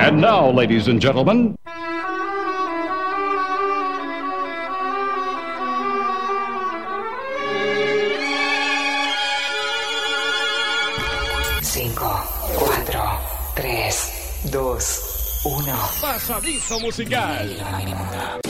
And now, ladies and gentlemen, cinco, cuatro, tres, dos, uno. Pasadizo musical.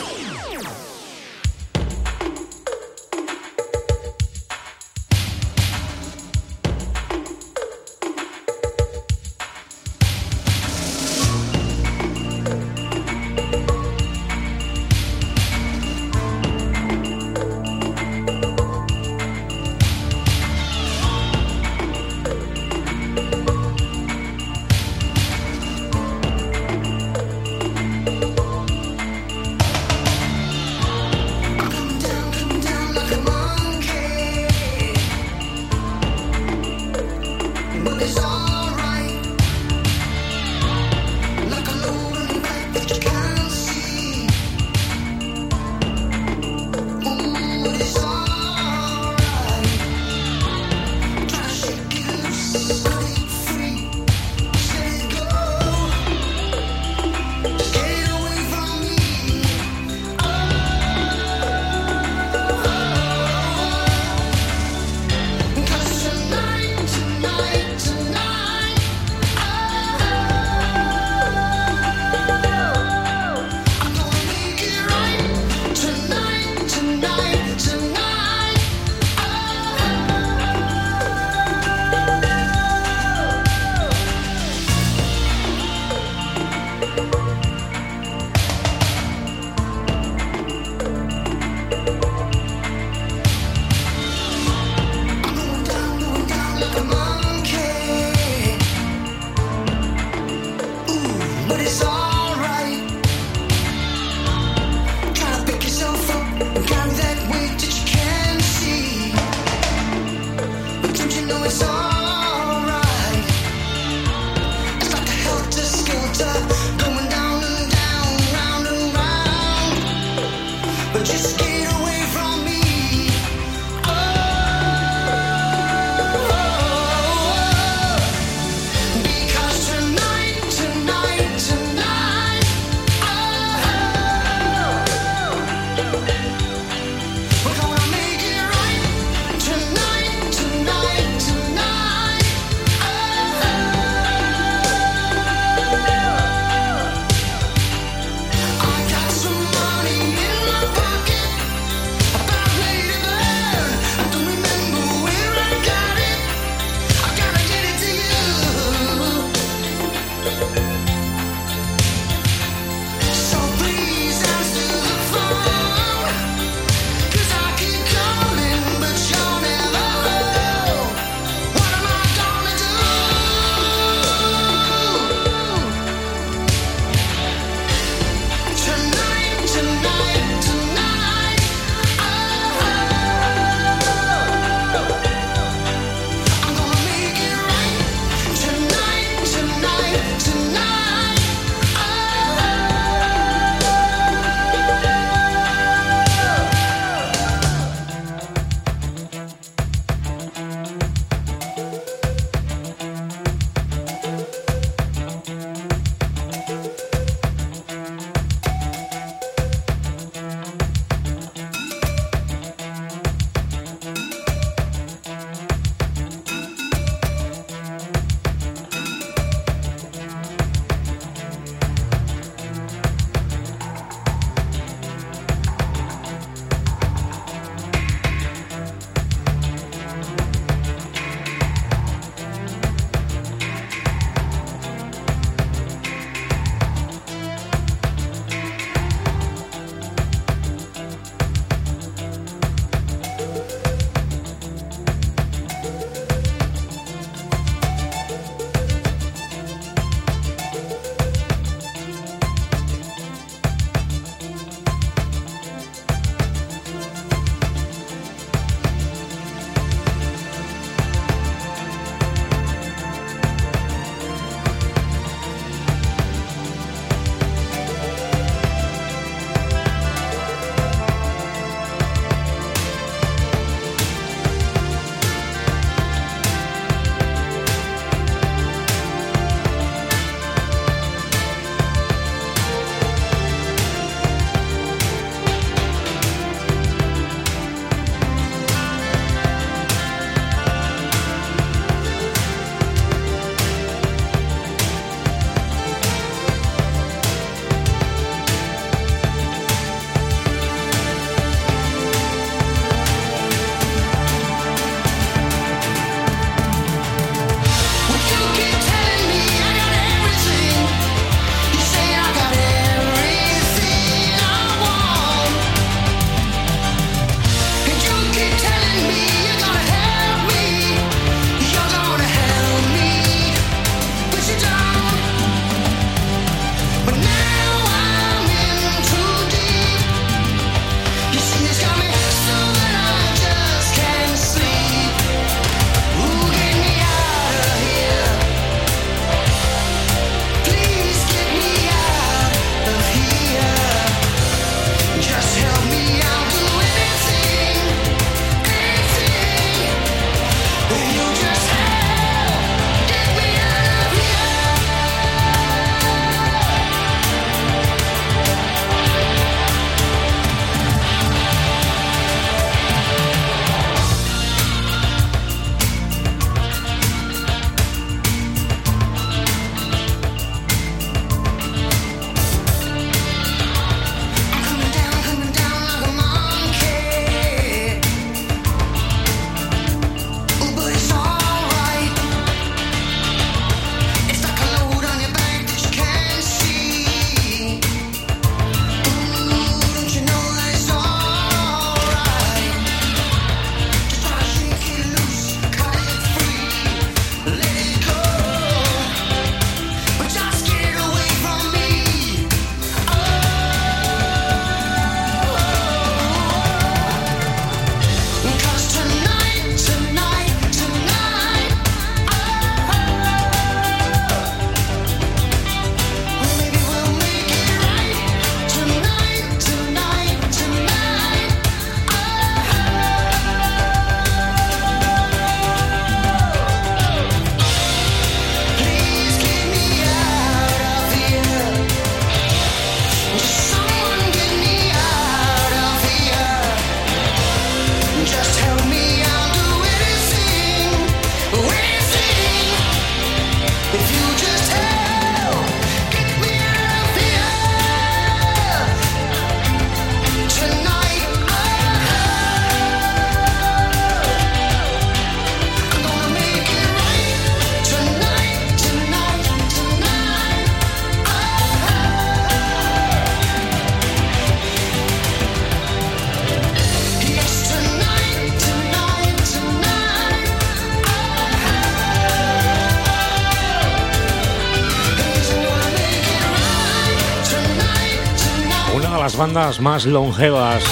Bandas más longevas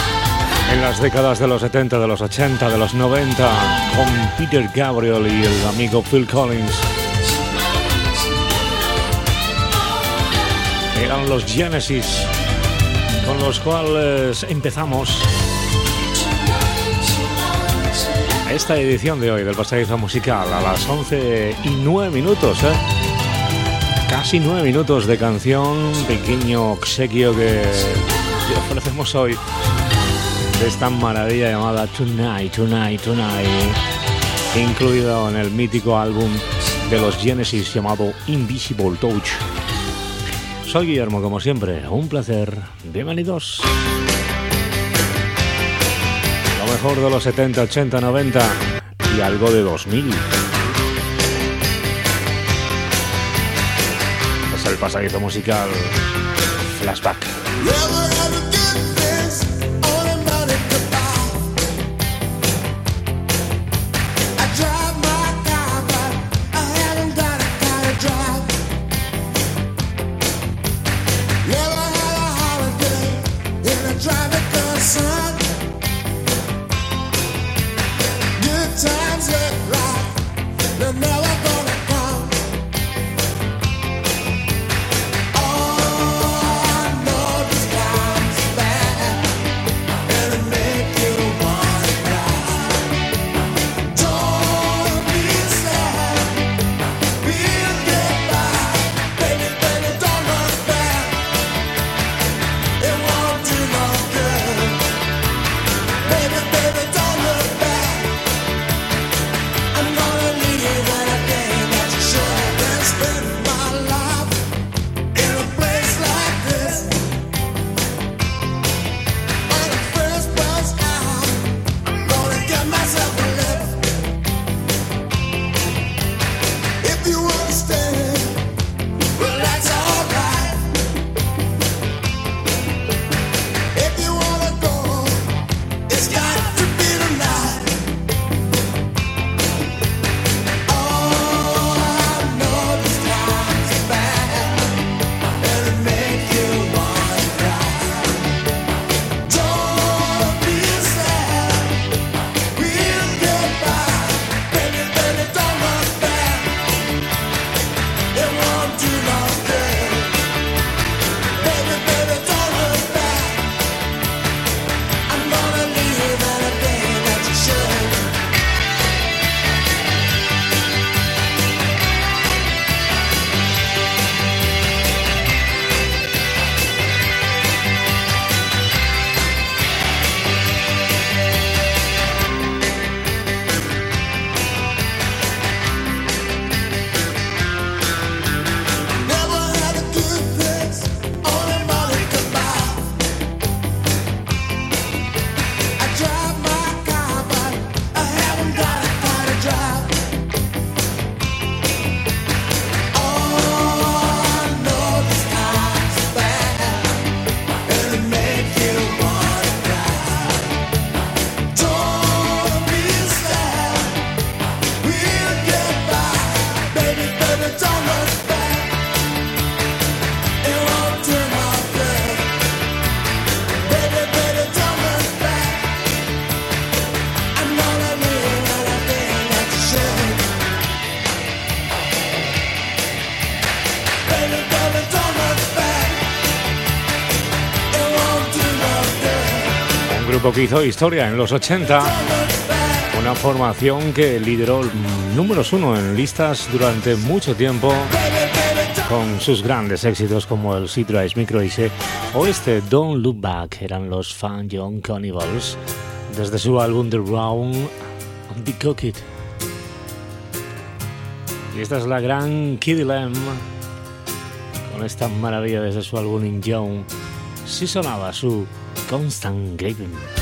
en las décadas de los 70, de los 80, de los 90, con Peter Gabriel y el amigo Phil Collins. Eran los Genesis, con los cuales empezamos esta edición de hoy del Pasadizo Musical a las 11 y 9 minutos, ¿eh? Casi 9 minutos de canción, pequeño obsequio que, que ofrecemos hoy de esta maravilla llamada Tonight, Tonight, Tonight, incluido en el mítico álbum de los Genesis llamado Invisible Touch. Soy Guillermo, como siempre, un placer. Bienvenidos. Lo mejor de los 70, 80, 90 y algo de 2000. Es el pasadizo musical Flashback. driving. Que hizo historia en los 80. Una formación que lideró números uno en listas durante mucho tiempo con sus grandes éxitos como el Sea Drive Micro o este Don't Look Back eran los Fan Young Cannibals desde su álbum The Round of the Cooked. Y esta es la gran Kiddy Lamb con esta maravilla desde su álbum In Young. Si sonaba su Constant Graving.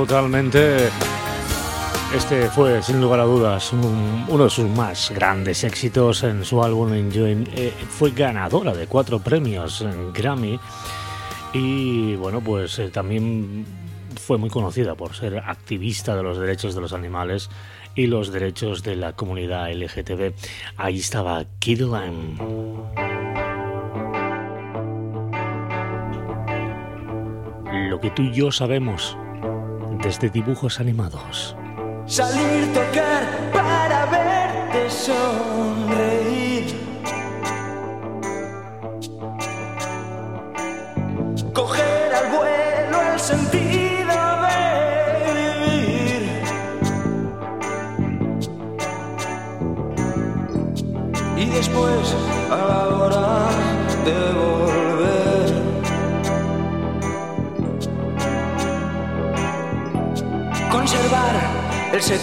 Totalmente. Este fue, sin lugar a dudas, uno de sus más grandes éxitos en su álbum Enjoy. Eh, fue ganadora de cuatro premios en Grammy y, bueno, pues eh, también fue muy conocida por ser activista de los derechos de los animales y los derechos de la comunidad LGTB. Ahí estaba Kidland. Lo que tú y yo sabemos desde dibujos animados. Salir, tocar para verte sonreír.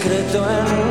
Secreto en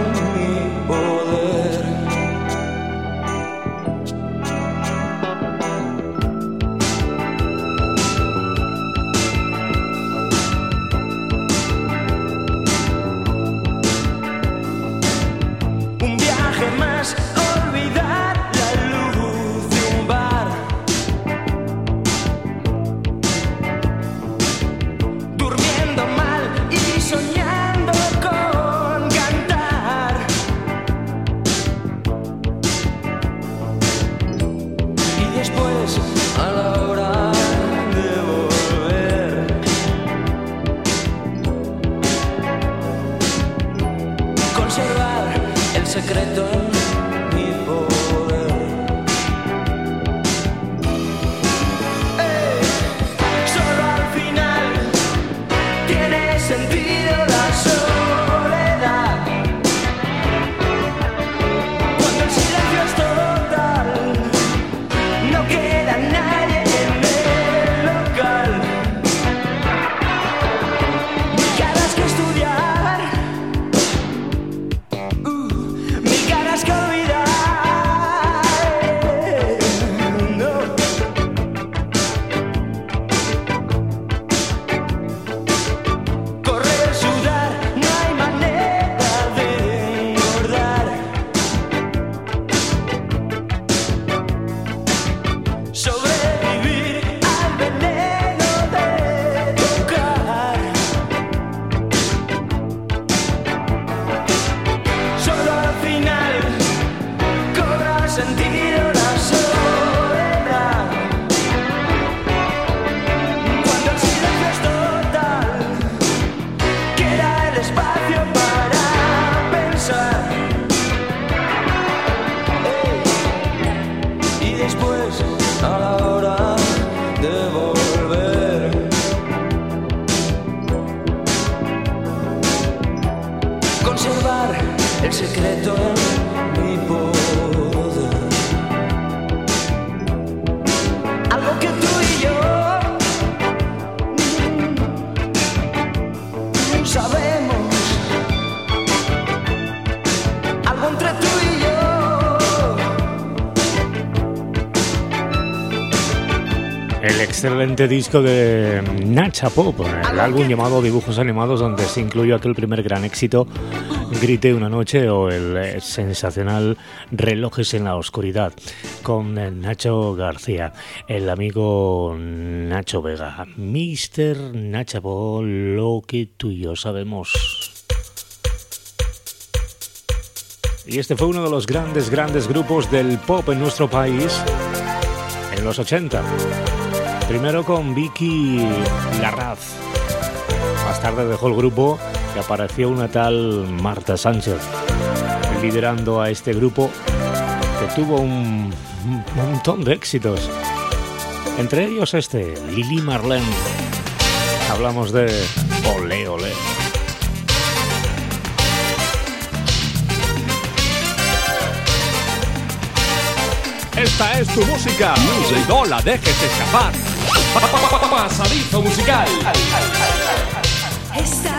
disco de Nacha Pop, el álbum llamado Dibujos Animados, donde se incluyó aquel primer gran éxito, Grité una noche, o el eh, sensacional Relojes en la Oscuridad, con eh, Nacho García, el amigo Nacho Vega, Mr. Nacha Pop, lo que tú y yo sabemos. Y este fue uno de los grandes, grandes grupos del pop en nuestro país en los 80. Primero con Vicky Larraz. Más tarde dejó el grupo y apareció una tal Marta Sánchez, liderando a este grupo que tuvo un montón de éxitos. Entre ellos este, Lili Marlene. Hablamos de Ole Ole. Esta es tu música. No la escapar. Pasadizo musical. Esta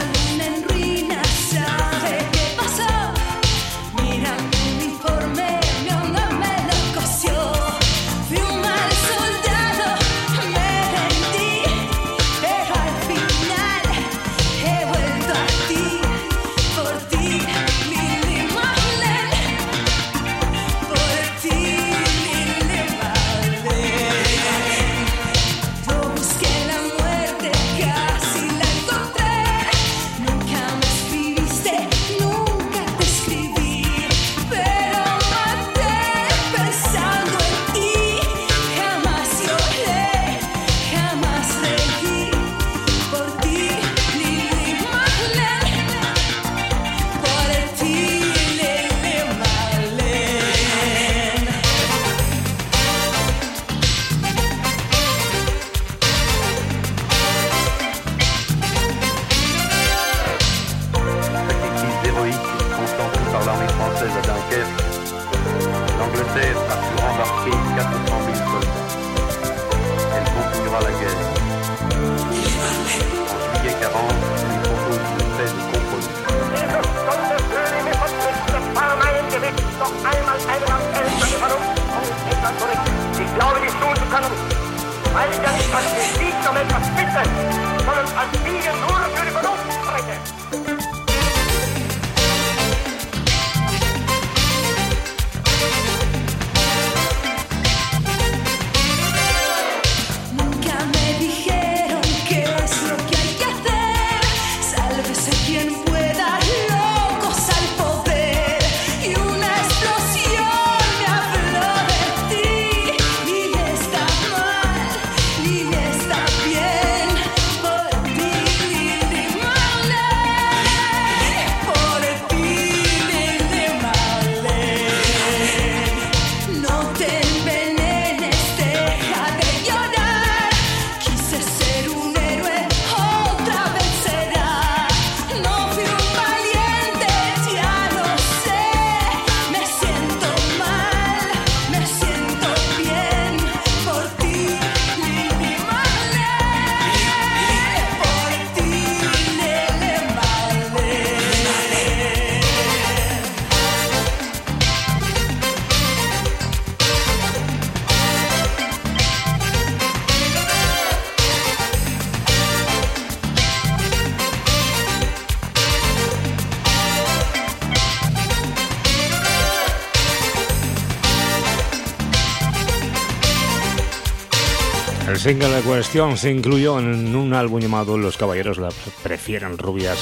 single de cuestión se incluyó en un álbum llamado Los Caballeros la prefieren rubias.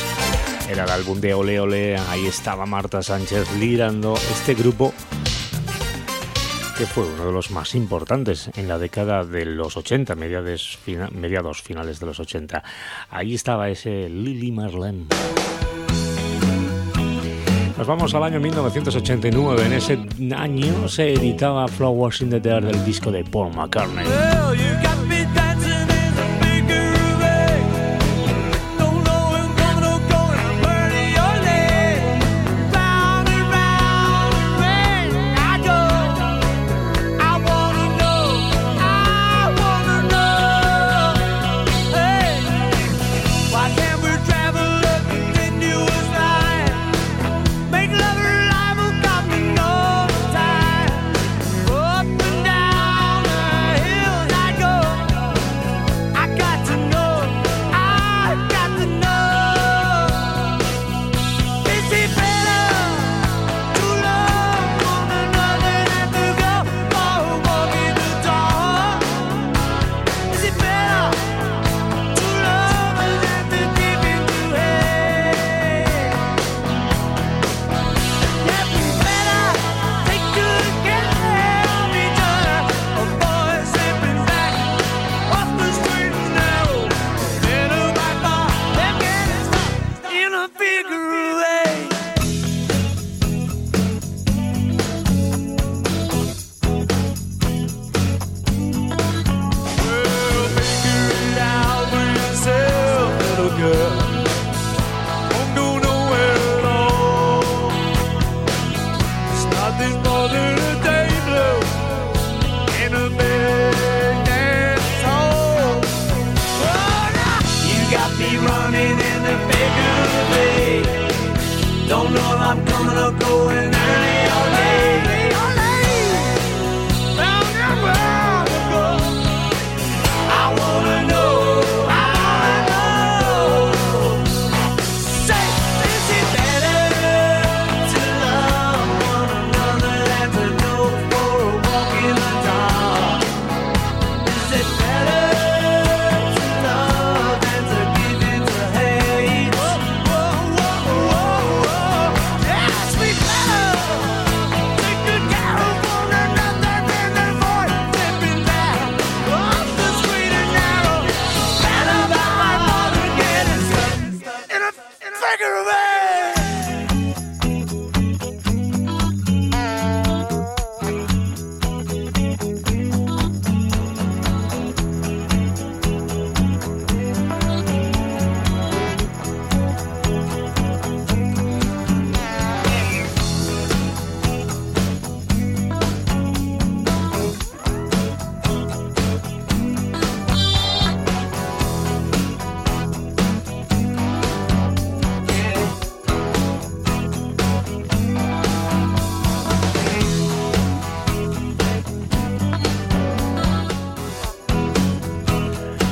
Era el álbum de Ole Ole, ahí estaba Marta Sánchez liderando este grupo que fue uno de los más importantes en la década de los 80, mediados, mediados finales de los 80. Ahí estaba ese Lily Marlene. Nos vamos al año 1989. En ese año se editaba Flowers in the Dirt del disco de Paul McCartney.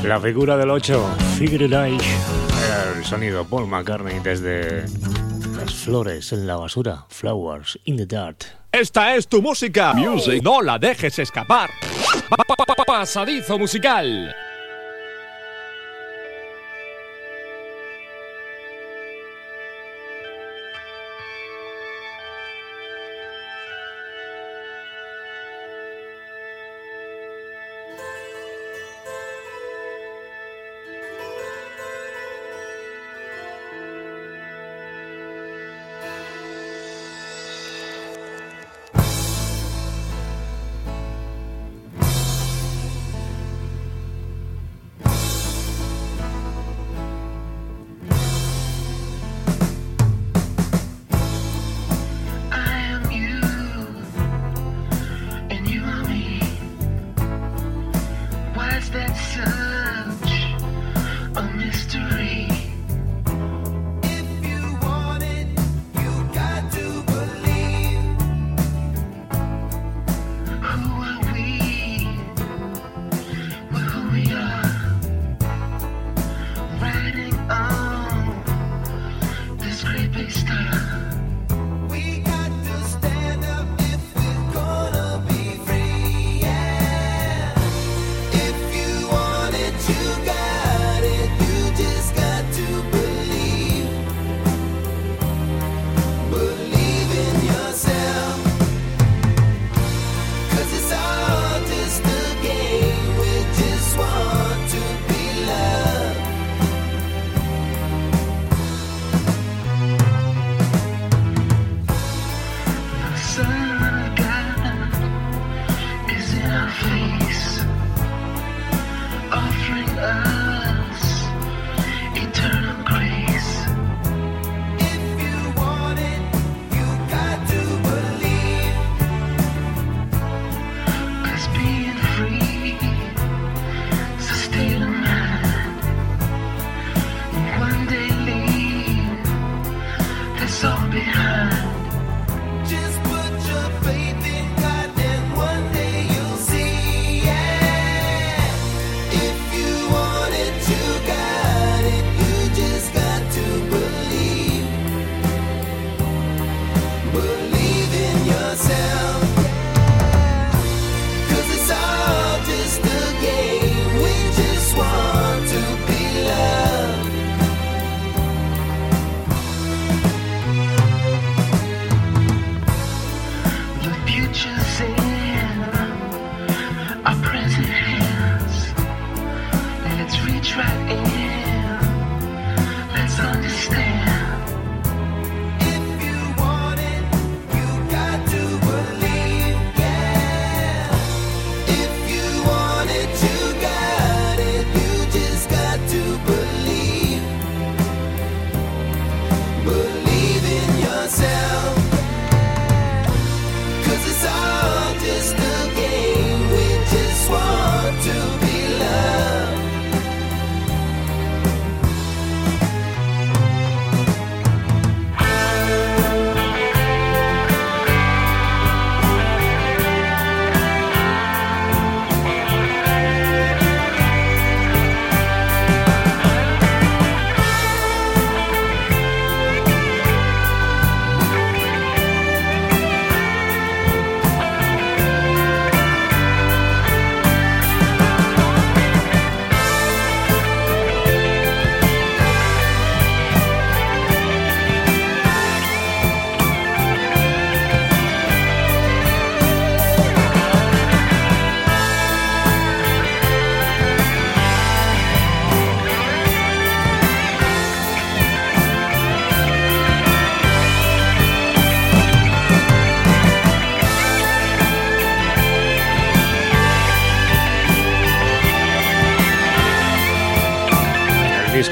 La figura del 8, Figure el sonido Paul McCartney desde Las flores en la basura, Flowers in the Dirt. Esta es tu música. Music. No la dejes escapar. Pasadizo musical.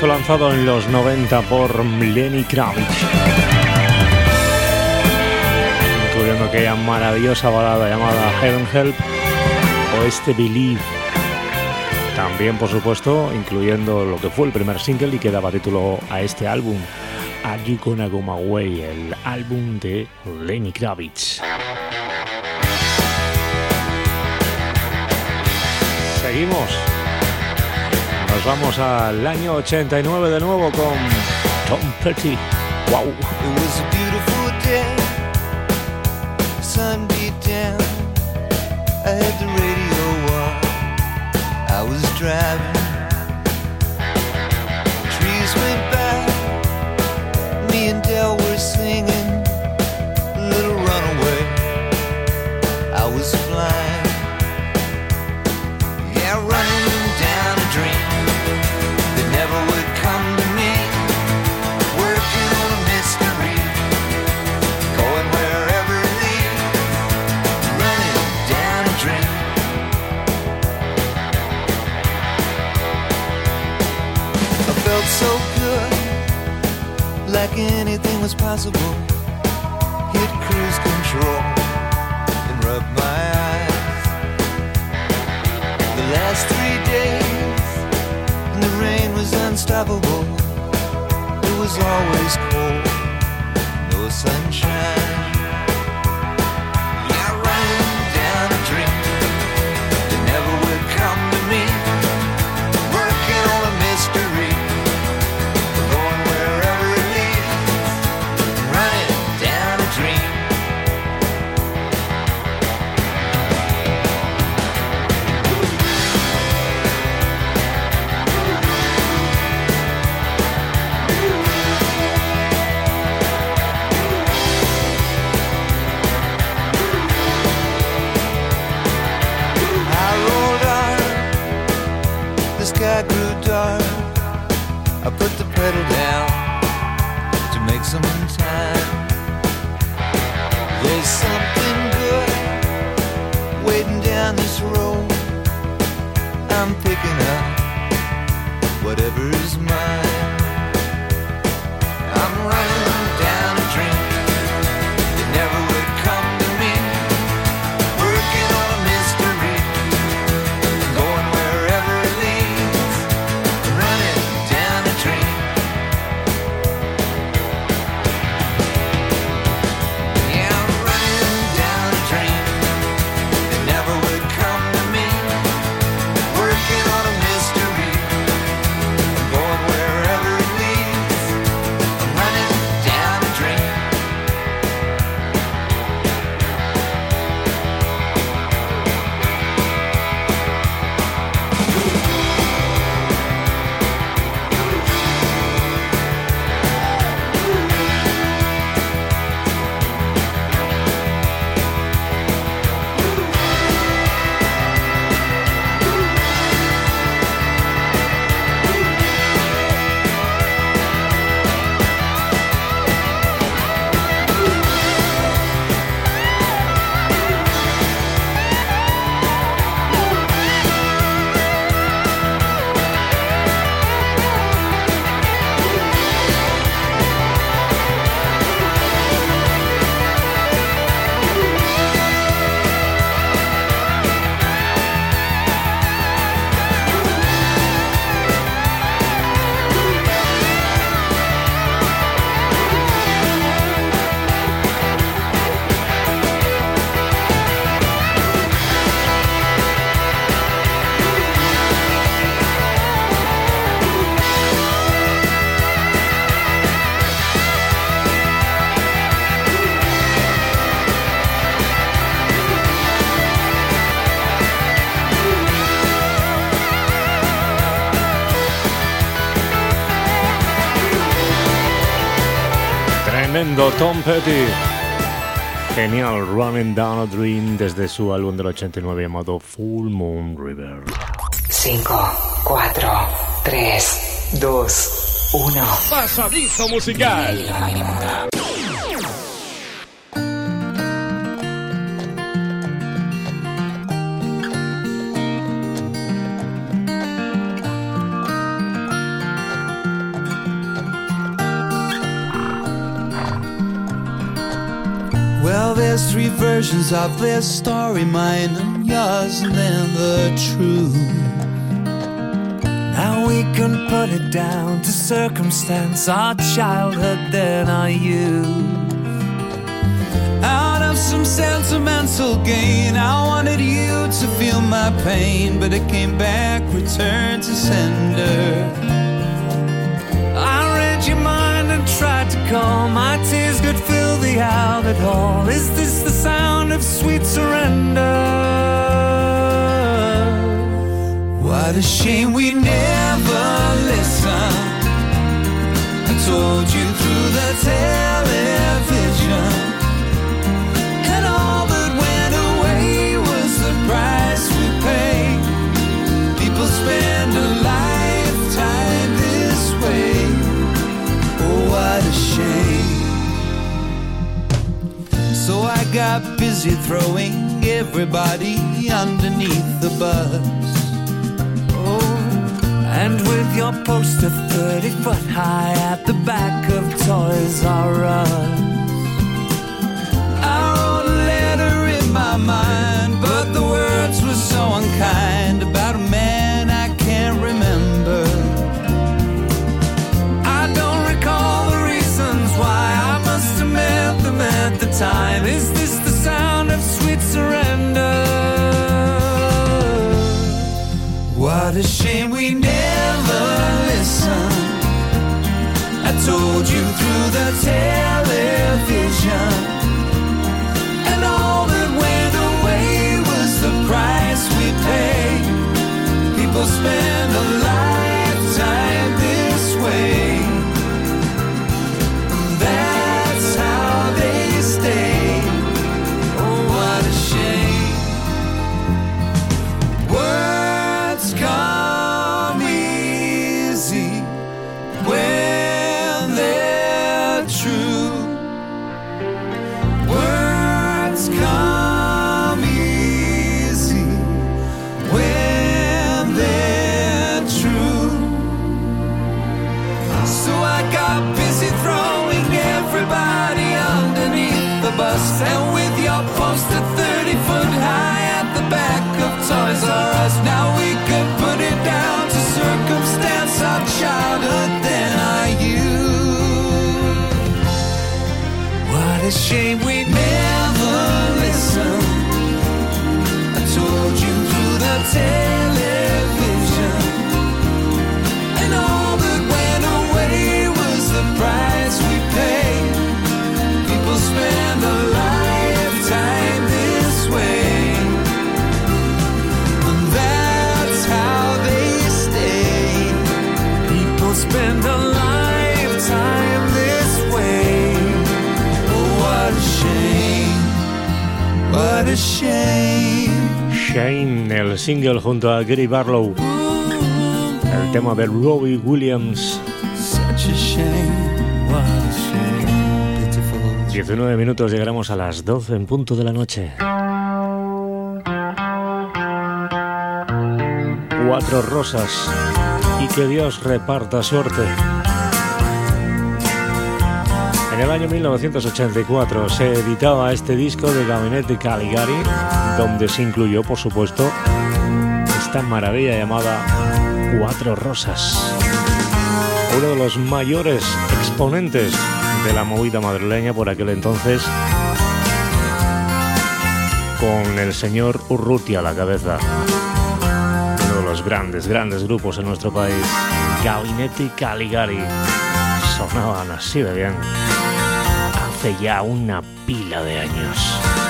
lanzado en los 90 por Lenny Kravitz, Incluyendo aquella maravillosa balada llamada Heaven Help o este Believe. También, por supuesto, incluyendo lo que fue el primer single y que daba título a este álbum, Are You Gonna Go My Way, el álbum de Lenny Kravitz. Seguimos nos vamos al año 89 de nuevo con Tom Petty. ¡Wow! It was a beautiful day. Sun beat down. I had the radio on. I was driving. Trees went by. Was possible. Hit cruise control and rub my eyes. The last three days, and the rain was unstoppable. It was always cold, no sunshine. Sky grew dark. I put the pedal down to make some time. There's something good waiting down this road. I'm picking up whatever's mine. Tremendo Tom Petty. Genial, Running Down a Dream desde su álbum del 89 llamado Full Moon River. 5, 4, 3, 2, 1. Pasadizo musical. Versions of this story, mine and yours, and then the truth. Now we can put it down to circumstance, our childhood, then our youth. Out of some sentimental gain. I wanted you to feel my pain, but it came back, returned to sender. Tried to call. My tears could fill the outlet hall. Is this the sound of sweet surrender? What a shame we never listened. I told you through the television. Busy throwing everybody underneath the bus. Oh, and with your poster 30 foot high at the back of Toys R Us. I wrote a letter in my mind, but the words were so unkind about a man I can't remember. I don't recall the reasons why I must have met them at the time. Is What a shame we never listened. I told you through the television. And all that went away was the price we pay. People spend a lifetime this way. A shame we never listened. I told you through the television. And all that went away was the price we paid. People spend a lifetime this way. And that's how they stay. People spend a What a shame. Shane, el single junto a Gary Barlow. El tema de Robbie Williams. Such a shame. What a shame. Pitiful. 19 minutos llegaremos a las 12 en punto de la noche. Cuatro rosas y que Dios reparta suerte. En el año 1984 se editaba este disco de Gabinete Caligari, donde se incluyó, por supuesto, esta maravilla llamada Cuatro Rosas. Uno de los mayores exponentes de la movida madrileña por aquel entonces, con el señor Urrutia a la cabeza. Uno de los grandes, grandes grupos en nuestro país, Gabinete Caligari. Sonaban así de bien. Hace ya una pila de años.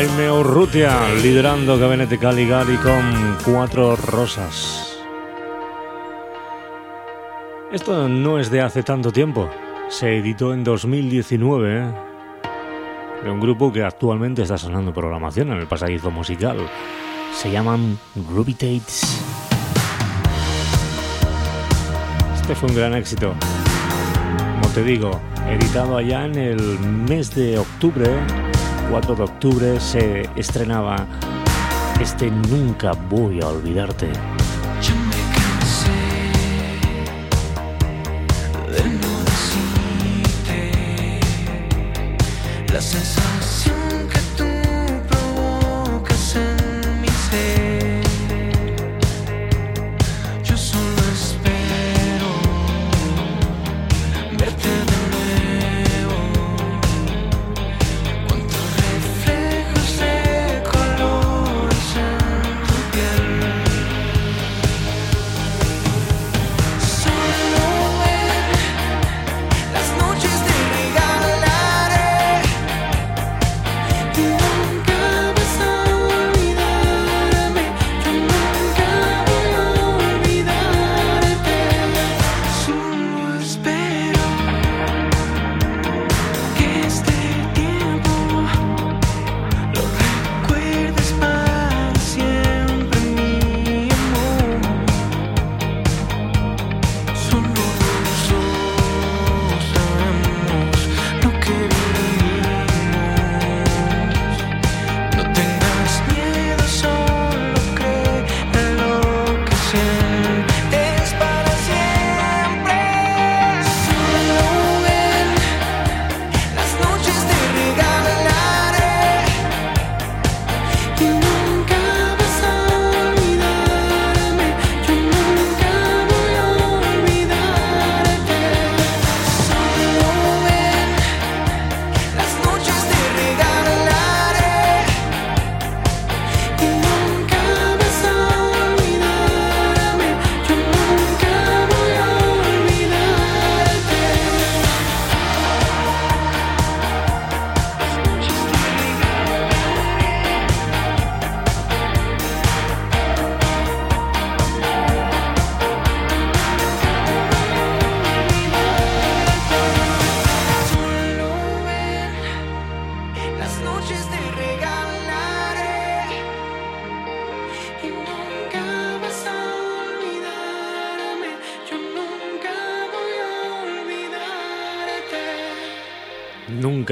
Jaime Urrutia liderando Gabinete Caligari con cuatro rosas. Esto no es de hace tanto tiempo. Se editó en 2019 ¿eh? de un grupo que actualmente está sonando programación en el pasadizo musical. Se llaman Grubitates. Este fue un gran éxito. Como te digo, editado allá en el mes de octubre, 4 de octubre, se estrenaba este Nunca voy a olvidarte. Sensación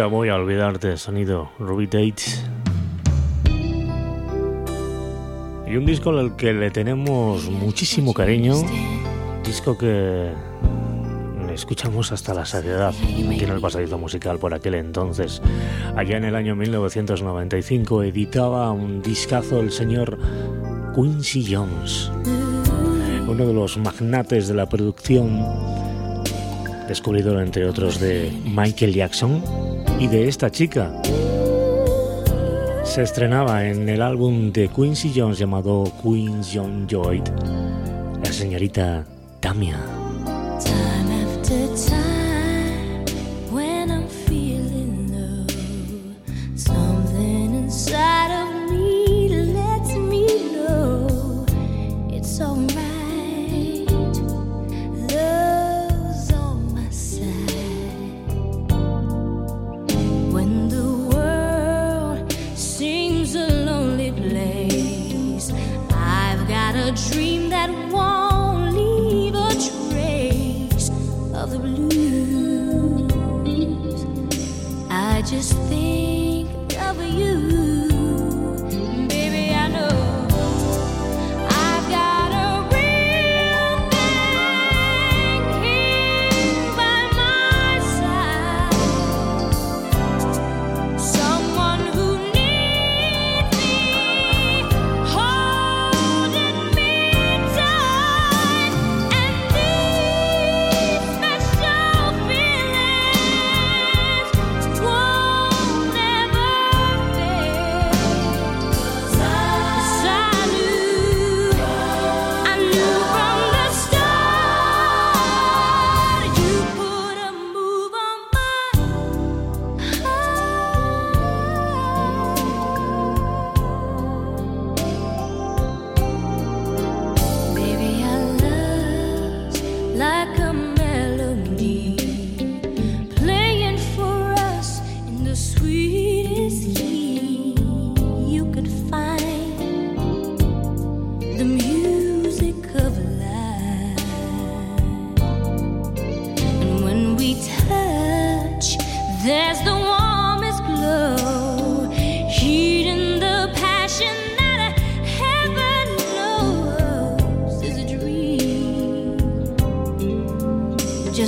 voy a olvidarte, sonido Ruby Tates. Y un disco al que le tenemos muchísimo cariño, disco que escuchamos hasta la saciedad aquí en el pasadizo musical por aquel entonces. Allá en el año 1995 editaba un discazo el señor Quincy Jones, uno de los magnates de la producción, descubridor entre otros de Michael Jackson y de esta chica. Se estrenaba en el álbum de Quincy Jones llamado Queen's John Joy, la señorita Tamia.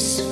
just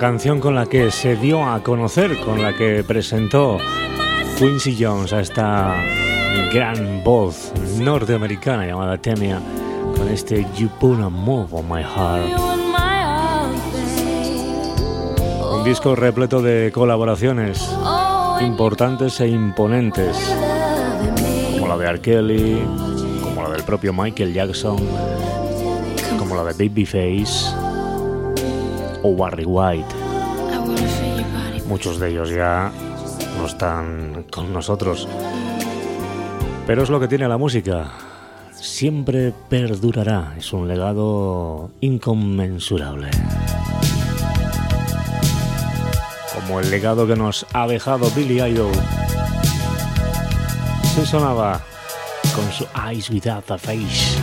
canción con la que se dio a conocer, con la que presentó Quincy Jones a esta gran voz norteamericana llamada Temia, con este You Put a Move on My Heart. Un disco repleto de colaboraciones importantes e imponentes, como la de R. Kelly, como la del propio Michael Jackson, como la de Babyface o Barry White. Muchos de ellos ya no están con nosotros. Pero es lo que tiene la música. Siempre perdurará. Es un legado inconmensurable. Como el legado que nos ha dejado Billy Idol. Se sonaba con su Eyes Without a Face.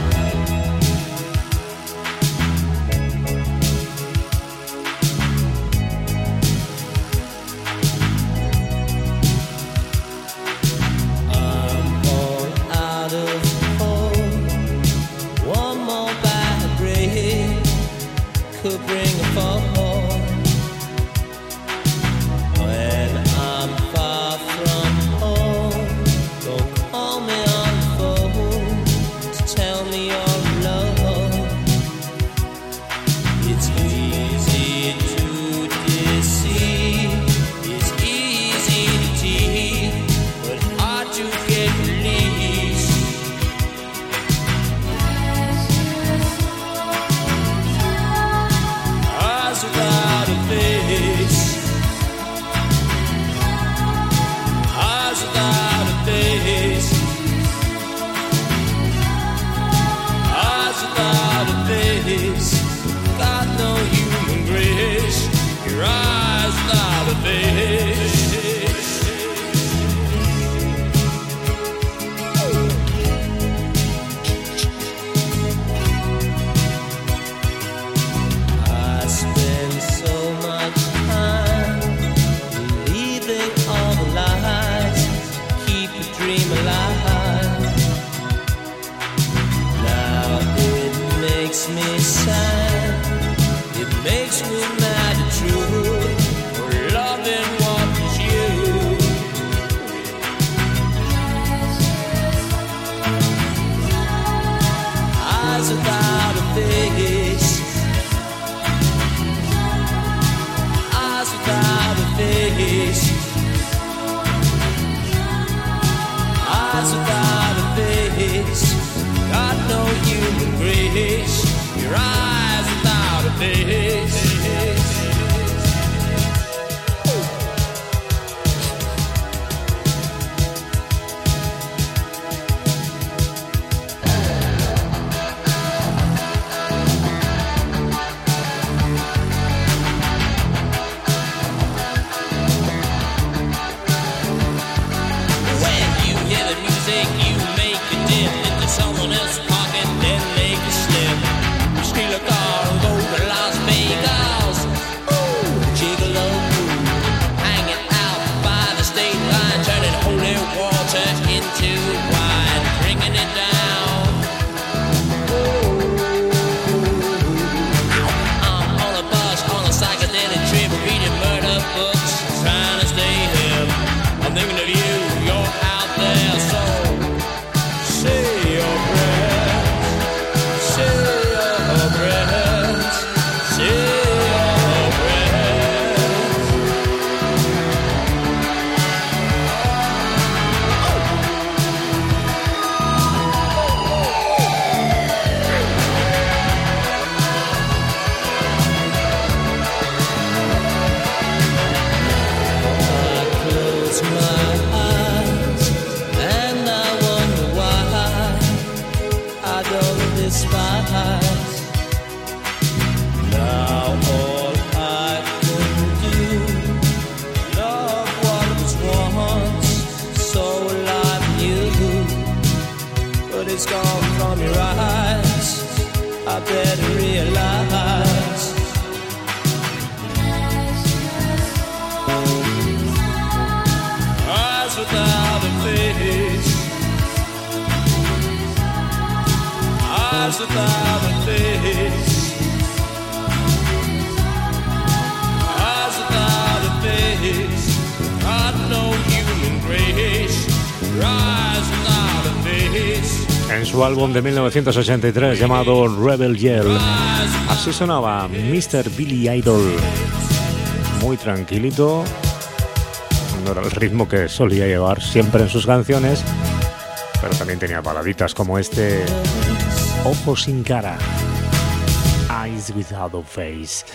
En su álbum de 1983 llamado Rebel Yell, así sonaba Mr. Billy Idol. Muy tranquilito, no era el ritmo que solía llevar siempre en sus canciones, pero también tenía baladitas como este Ojos sin cara, Eyes Without a Face.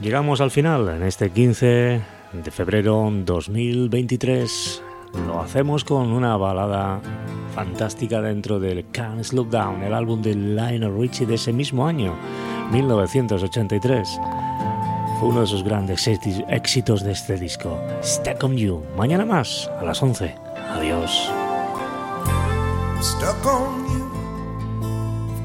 Llegamos al final en este 15 de febrero 2023. Lo hacemos con una balada fantástica dentro del Can't Slow Down, el álbum de Lionel Richie de ese mismo año, 1983. Fue uno de sus grandes éxi- éxitos de este disco, Stuck on You. Mañana más, a las 11. Adiós.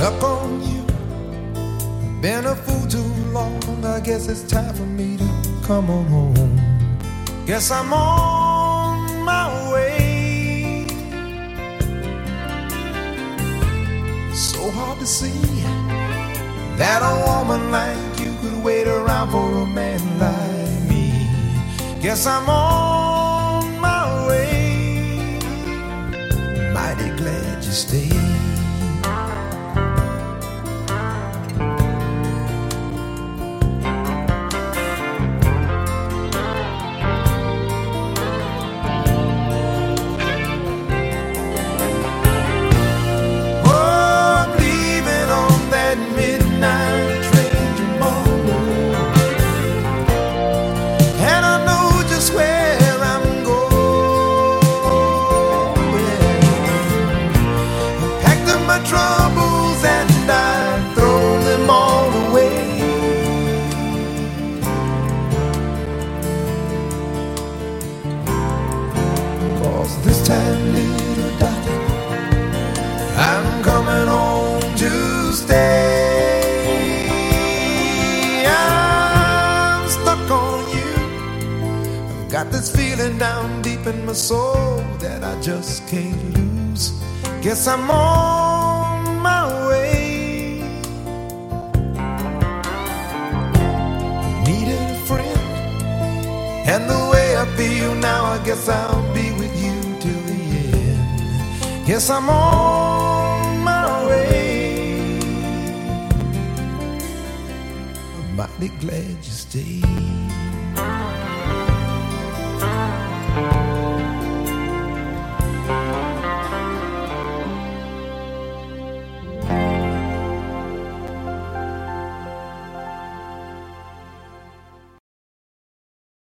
Stuck on you. Been a fool too long. I guess it's time for me to come on home. Guess I'm on my way. So hard to see that a woman like you could wait around for a man like me. Guess I'm on my way. Mighty glad you stayed. Feeling down deep in my soul that I just can't lose. Guess I'm on my way. Needed a friend, and the way I feel now, I guess I'll be with you till the end. Yes, I'm on my way. I'm mighty glad.